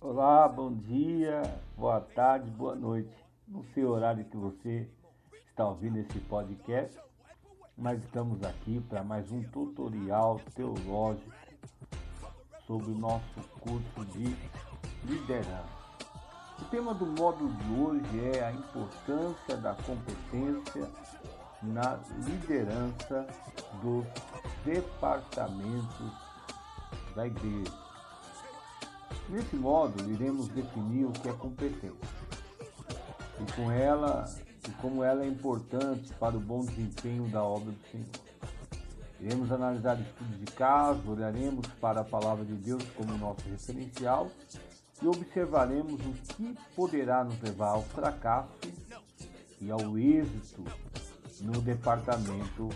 Olá, bom dia, boa tarde, boa noite. No seu horário que você está ouvindo esse podcast, mas estamos aqui para mais um tutorial teológico sobre o nosso curso de liderança. O tema do módulo de hoje é a importância da competência na liderança dos departamentos da igreja. Nesse módulo, iremos definir o que é competência e com ela e como ela é importante para o bom desempenho da obra do Senhor. Iremos analisar estudos de caso, olharemos para a palavra de Deus como nosso referencial e observaremos o que poderá nos levar ao fracasso e ao êxito no departamento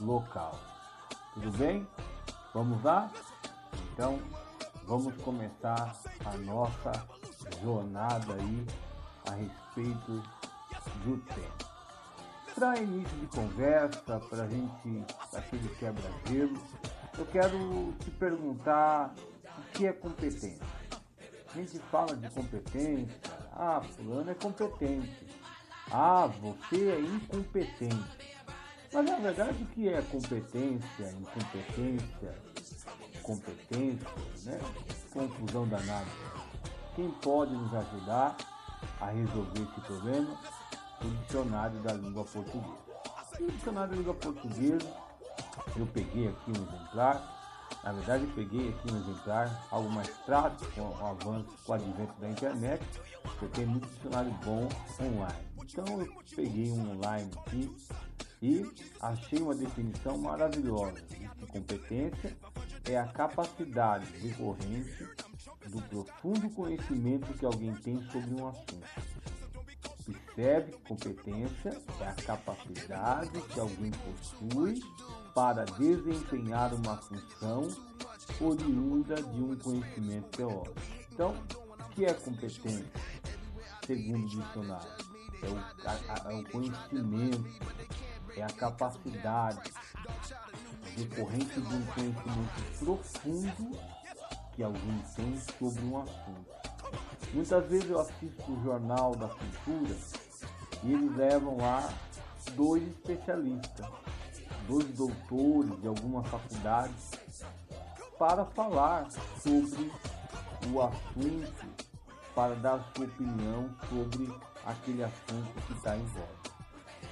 local. Tudo bem? Vamos lá? Então, vamos começar a nossa jornada aí a respeito do tema. Para início de conversa, para a gente, aquele quebra-gelo, eu quero te perguntar o que é competência. A gente fala de competência, ah, fulano é competente, ah, você é incompetente. Mas na verdade o que é competência, incompetência, competência, né? Confusão danada. Quem pode nos ajudar a resolver esse problema? O dicionário da língua portuguesa. E o dicionário da língua portuguesa, eu peguei aqui um exemplar. Na verdade, eu peguei aqui um exemplar, algo mais prático, com o avanço, com o advento da internet. Você tem muito dicionário bom online. Então, eu peguei um online aqui e achei uma definição maravilhosa. De competência é a capacidade decorrente do profundo conhecimento que alguém tem sobre um assunto. Observe que competência é a capacidade que alguém possui para desempenhar uma função oriunda de um conhecimento teórico. Então, o que é competência? Segundo o dicionário, é o, a, é o conhecimento, é a capacidade decorrente de um conhecimento profundo que alguém tem sobre um assunto. Muitas vezes eu assisto o Jornal da Cultura e eles levam lá dois especialistas, dois doutores de alguma faculdade, para falar sobre o assunto, para dar sua opinião sobre aquele assunto que está em voga.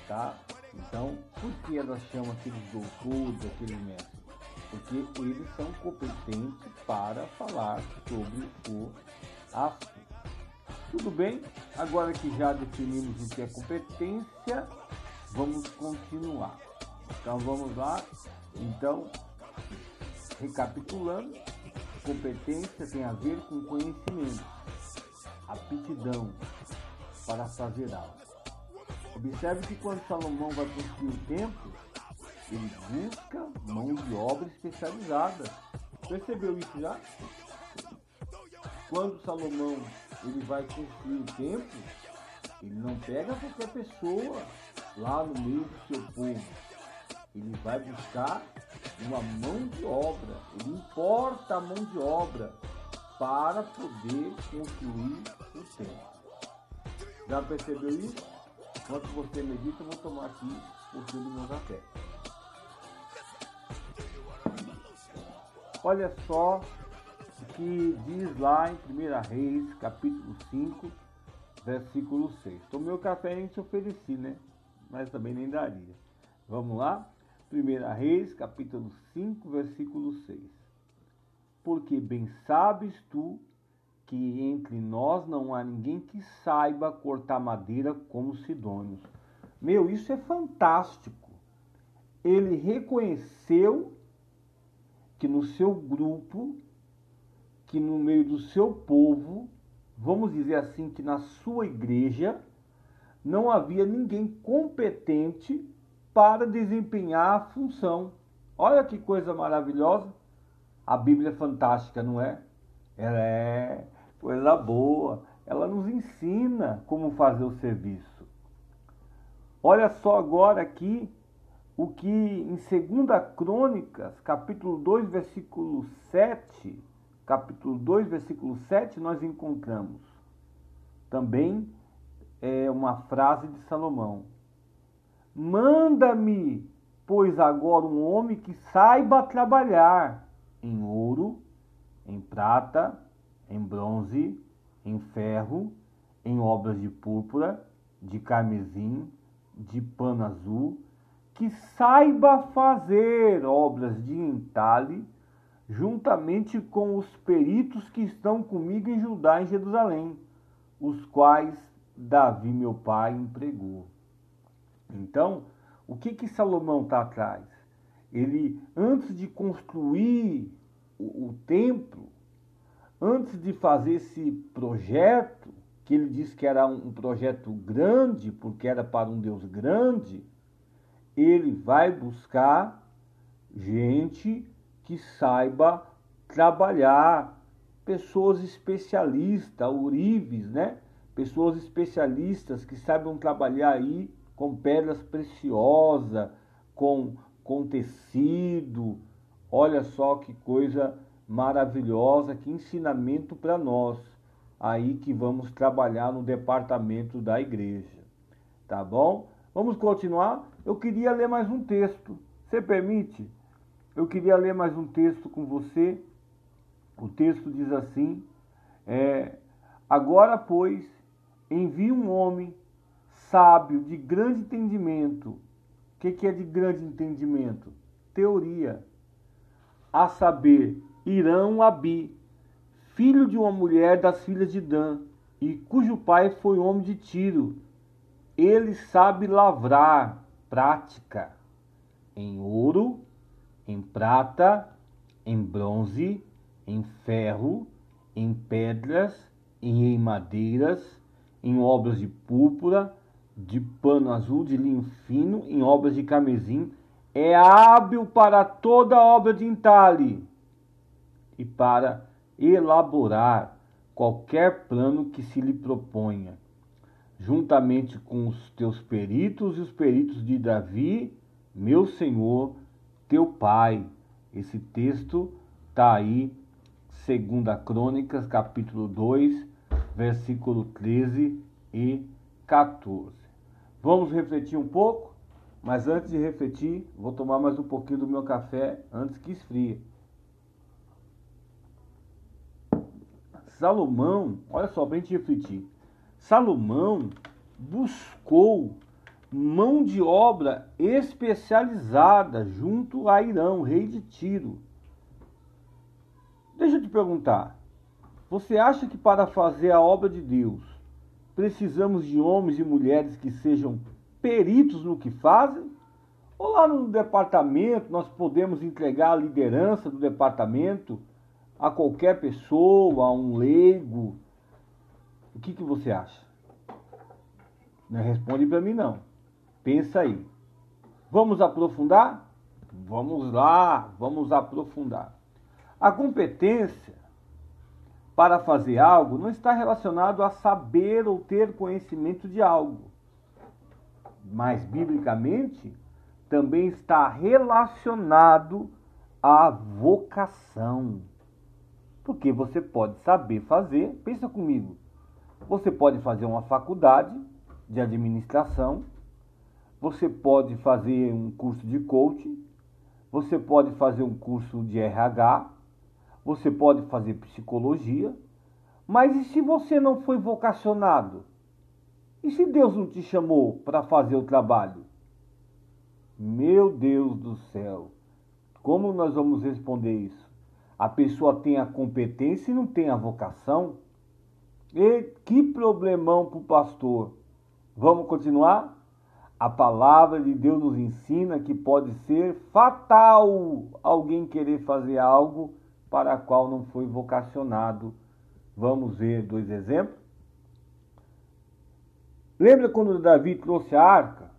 Tá? Então, por que elas chamam aqueles doutores, aqueles mestres? Porque eles são competentes para falar sobre o assunto. Tudo bem? Agora que já definimos o que é competência, vamos continuar. Então vamos lá. Então, recapitulando, competência tem a ver com conhecimento, aptidão para fazer algo. Observe que quando Salomão vai construir o templo, ele busca mão de obra especializada. Percebeu isso já? Quando Salomão ele vai construir o templo, ele não pega qualquer pessoa lá no meio do seu povo. Ele vai buscar uma mão de obra, ele importa a mão de obra para poder construir o templo. Já percebeu isso? Enquanto você medita, eu vou tomar aqui o fio do meu café. Olha só o que diz lá em 1 Reis, capítulo 5, versículo 6. Tomei o café e te ofereci, né? Mas também nem daria. Vamos lá? 1 Reis, capítulo 5, versículo 6. Porque bem sabes tu que entre nós não há ninguém que saiba cortar madeira como os sidônios. Meu, isso é fantástico. Ele reconheceu que no seu grupo, que no meio do seu povo, vamos dizer assim, que na sua igreja, não havia ninguém competente para desempenhar a função. Olha que coisa maravilhosa. A Bíblia é fantástica, não é? Ela é coisa boa. Ela nos ensina como fazer o serviço. Olha só agora aqui o que em 2 Crônicas, capítulo 2, versículo 7, capítulo 2, versículo 7, nós encontramos também é, uma frase de Salomão: Manda-me, pois agora um homem que saiba trabalhar em ouro, em prata, em bronze, em ferro, em obras de púrpura, de carmesim, de pano azul, que saiba fazer obras de entalhe, juntamente com os peritos que estão comigo em Judá e Jerusalém, os quais Davi, meu pai, empregou. Então, o que que Salomão está atrás? Ele, antes de construir o, o templo, antes de fazer esse projeto, que ele disse que era um projeto grande, porque era para um Deus grande, ele vai buscar gente que saiba trabalhar, pessoas especialistas, ourives, né? Pessoas especialistas que saibam trabalhar aí com pedras preciosas, com, com tecido. Olha só que coisa maravilhosa, que ensinamento para nós aí que vamos trabalhar no departamento da igreja. Tá bom? Vamos continuar? Eu queria ler mais um texto. Você permite? Eu queria ler mais um texto com você. O texto diz assim: é, Agora, pois, envie um homem sábio, de grande entendimento. O que, que é de grande entendimento? Teoria. A saber, Irão Abi, filho de uma mulher das filhas de Dan, e cujo pai foi homem de Tiro. Ele sabe lavrar, prática, em ouro, em prata, em bronze, em ferro, em pedras em madeiras, em obras de púrpura, de pano azul, de linho fino, em obras de camesim, é hábil para toda obra de entalhe e para elaborar qualquer plano que se lhe proponha, juntamente com os teus peritos e os peritos de Davi, meu senhor, teu pai. Esse texto está aí, segunda Crônicas, capítulo 2, versículo 13 e 14. Vamos refletir um pouco, mas antes de refletir, vou tomar mais um pouquinho do meu café antes que esfrie. Salomão, olha só, para a gente refletir. Salomão buscou mão de obra especializada junto a Irão, rei de Tiro. Deixa eu te perguntar. Você acha que para fazer a obra de Deus precisamos de homens e mulheres que sejam peritos no que fazem? Ou lá no departamento nós podemos entregar a liderança do departamento a qualquer pessoa, a um leigo? O que, que você acha? Não responde para mim não. Pensa aí. Vamos aprofundar? Vamos lá, vamos aprofundar. A competência para fazer algo não está relacionado a saber ou ter conhecimento de algo, mas biblicamente também está relacionado à vocação. Porque você pode saber fazer, pensa comigo, você pode fazer uma faculdade de administração, você pode fazer um curso de coaching, você pode fazer um curso de RH, você pode fazer psicologia, mas e se você não foi vocacionado? E se Deus não te chamou para fazer o trabalho? Meu Deus do céu, como nós vamos responder isso? A pessoa tem a competência e não tem a vocação? E que problemão para o pastor. Vamos continuar? A palavra de Deus nos ensina que pode ser fatal alguém querer fazer algo para a qual não foi vocacionado. Vamos ver dois exemplos. Lembra quando Davi trouxe a arca?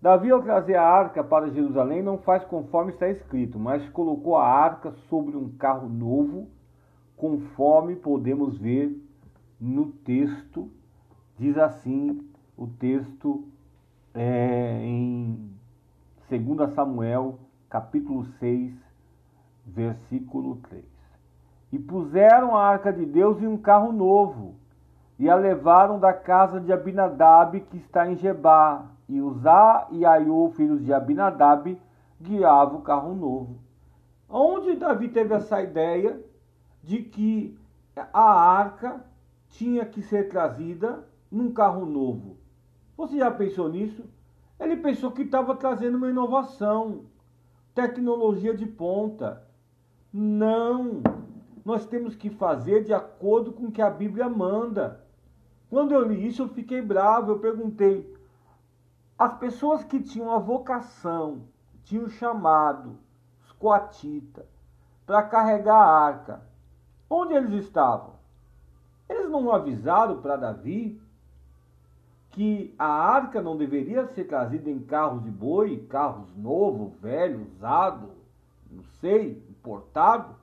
Davi, ao trazer a arca para Jerusalém, não faz conforme está escrito, mas colocou a arca sobre um carro novo, conforme podemos ver no texto. Diz assim o texto é, em 2 Samuel, capítulo 6, versículo 3. e puseram a arca de Deus em um carro novo, e a levaram da casa de Abinadab, que está em Jebá, e Uzá e Aiô, filhos de Abinadab, guiavam o carro novo. Onde Davi teve essa ideia de que a arca tinha que ser trazida num carro novo? Você já pensou nisso? Ele pensou que estava trazendo uma inovação, tecnologia de ponta. Não! Nós temos que fazer de acordo com o que a Bíblia manda. Quando eu li isso, eu fiquei bravo. Eu perguntei: as pessoas que tinham a vocação, tinham chamado, os coatita, para carregar a arca, onde eles estavam? Eles não avisaram para Davi que a arca não deveria ser trazida em carros de boi, carros novos, velhos, usados, não sei, importado.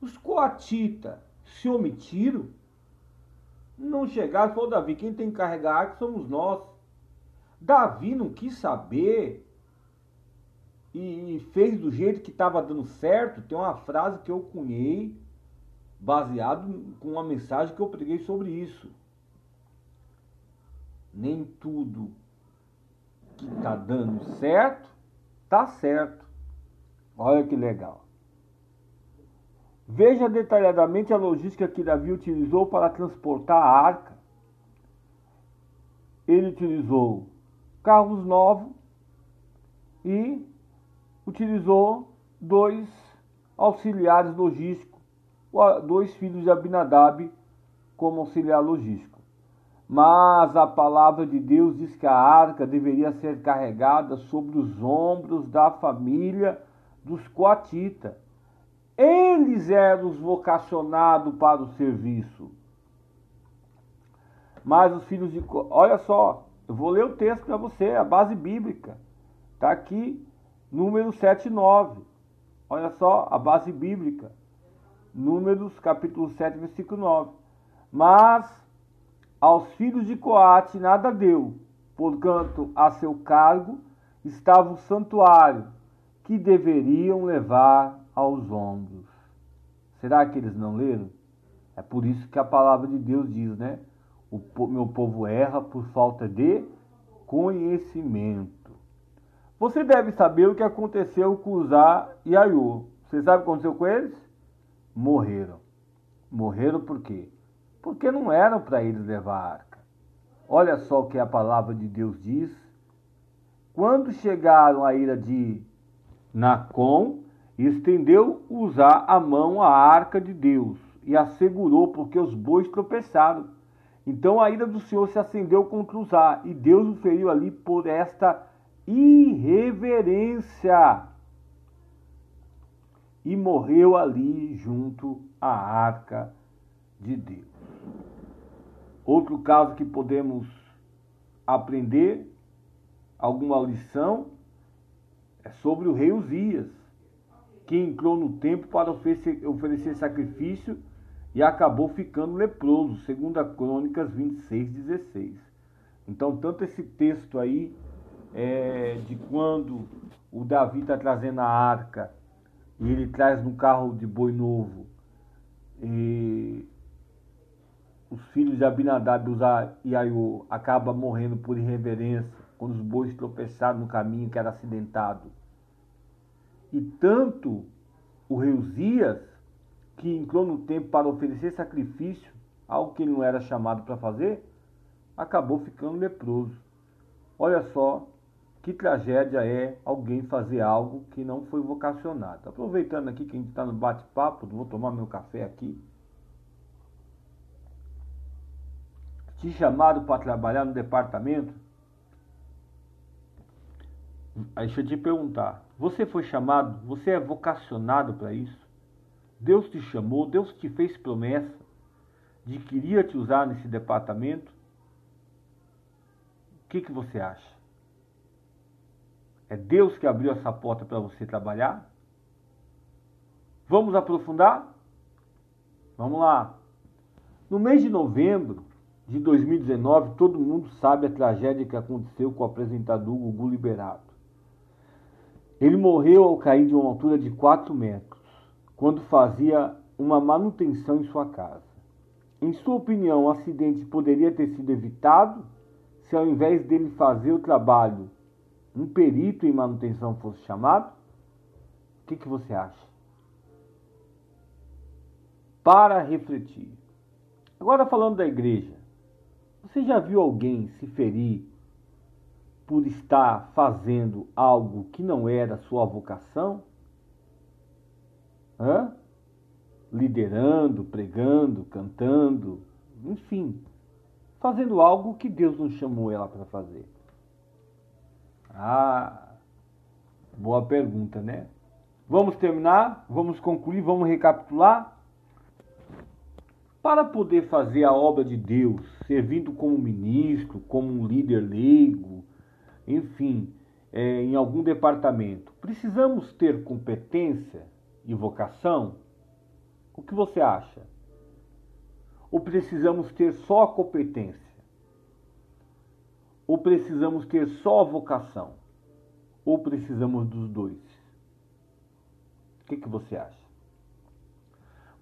Os coatitas se omitiram, não chegaram e falou, Davi, quem tem que carregar a arca somos nós. Davi não quis saber e fez do jeito que estava dando certo. Tem uma frase que eu cunhei baseado com uma mensagem que eu preguei sobre isso nem tudo que está dando certo, está certo. Olha que legal. Veja detalhadamente a logística que Davi utilizou para transportar a arca. Ele utilizou carros novos e utilizou dois auxiliares logísticos, dois filhos de Abinadab como auxiliar logístico. Mas a palavra de Deus diz que a arca deveria ser carregada sobre os ombros da família dos coatitas. Eles eram os vocacionados para o serviço. Mas os filhos de. Olha só, eu vou ler o texto para você, a base bíblica. Está aqui, número 7 e 9. Olha só, a base bíblica. Números, capítulo 7, versículo 9. Mas aos filhos de Coate nada deu, porquanto a seu cargo estava o santuário, que deveriam levar aos ombros. Será que eles não leram? É por isso que a palavra de Deus diz, né? O meu povo erra por falta de conhecimento. Você deve saber o que aconteceu com Uzá e Aiô. Você sabe o que aconteceu com eles? Morreram. Morreram por quê? porque não eram para eles levar a arca. Olha só o que a palavra de Deus diz. Quando chegaram à ira de Nacon, estendeu usar a mão à arca de Deus e a segurou, porque os bois tropeçaram. Então a ira do Senhor se acendeu contra Uzá, e Deus o feriu ali por esta irreverência. E morreu ali junto à arca de Deus. Outro caso que podemos aprender alguma lição é sobre o rei Uzias, que entrou no templo para oferecer, oferecer sacrifício e acabou ficando leproso, segundo a Crônicas 26, 16. Então, tanto esse texto aí é, de quando o Davi está trazendo a arca e ele traz no carro de boi novo e os filhos de Abinadab e Aiô acabam morrendo por irreverência quando os bois tropeçaram no caminho que era acidentado. E tanto o rei Uzias, que entrou no templo para oferecer sacrifício, algo que ele não era chamado para fazer, acabou ficando leproso. Olha só que tragédia é alguém fazer algo que não foi vocacionado. Aproveitando aqui que a gente está no bate-papo, vou tomar meu café aqui. te chamaram para trabalhar no departamento? Aí deixa eu te perguntar: você foi chamado, você é vocacionado para isso? Deus te chamou, Deus te fez promessa de que iria te usar nesse departamento? O que, que você acha? É Deus que abriu essa porta para você trabalhar? Vamos aprofundar? Vamos lá. No mês de novembro, de 2019, todo mundo sabe a tragédia que aconteceu com o apresentador Gugu Liberato. Ele morreu ao cair de uma altura de 4 metros, quando fazia uma manutenção em sua casa. Em sua opinião, o acidente poderia ter sido evitado se, ao invés dele fazer o trabalho, um perito em manutenção fosse chamado? O que, que você acha? Para refletir. Agora, falando da igreja, você já viu alguém se ferir por estar fazendo algo que não era sua vocação? Hã? liderando, pregando, cantando, enfim, fazendo algo que Deus não chamou ela para fazer. Ah, boa pergunta, né? Vamos terminar, vamos concluir, vamos recapitular. Para poder fazer a obra de Deus, servindo como ministro, como um líder leigo, enfim, é, em algum departamento, precisamos ter competência e vocação? O que você acha? Ou precisamos ter só a competência? Ou precisamos ter só a vocação? Ou precisamos dos dois? O que, que você acha?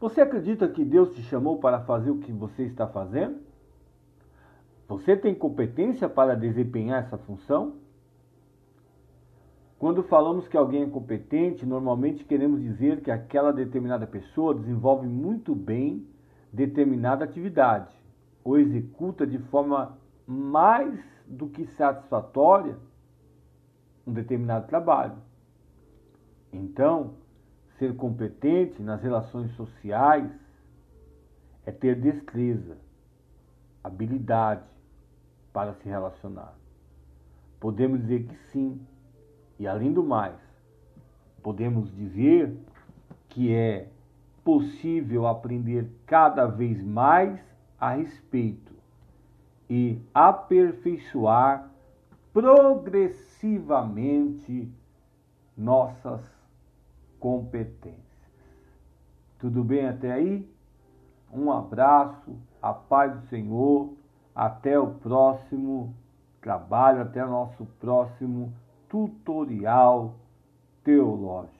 Você acredita que Deus te chamou para fazer o que você está fazendo? Você tem competência para desempenhar essa função? Quando falamos que alguém é competente, normalmente queremos dizer que aquela determinada pessoa desenvolve muito bem determinada atividade ou executa de forma mais do que satisfatória um determinado trabalho. Então, ser competente nas relações sociais é ter destreza, habilidade para se relacionar. Podemos dizer que sim, e além do mais, podemos dizer que é possível aprender cada vez mais a respeito e aperfeiçoar progressivamente nossas competências. Tudo bem até aí? Um abraço, a paz do Senhor, até o próximo trabalho, até o nosso próximo tutorial teológico.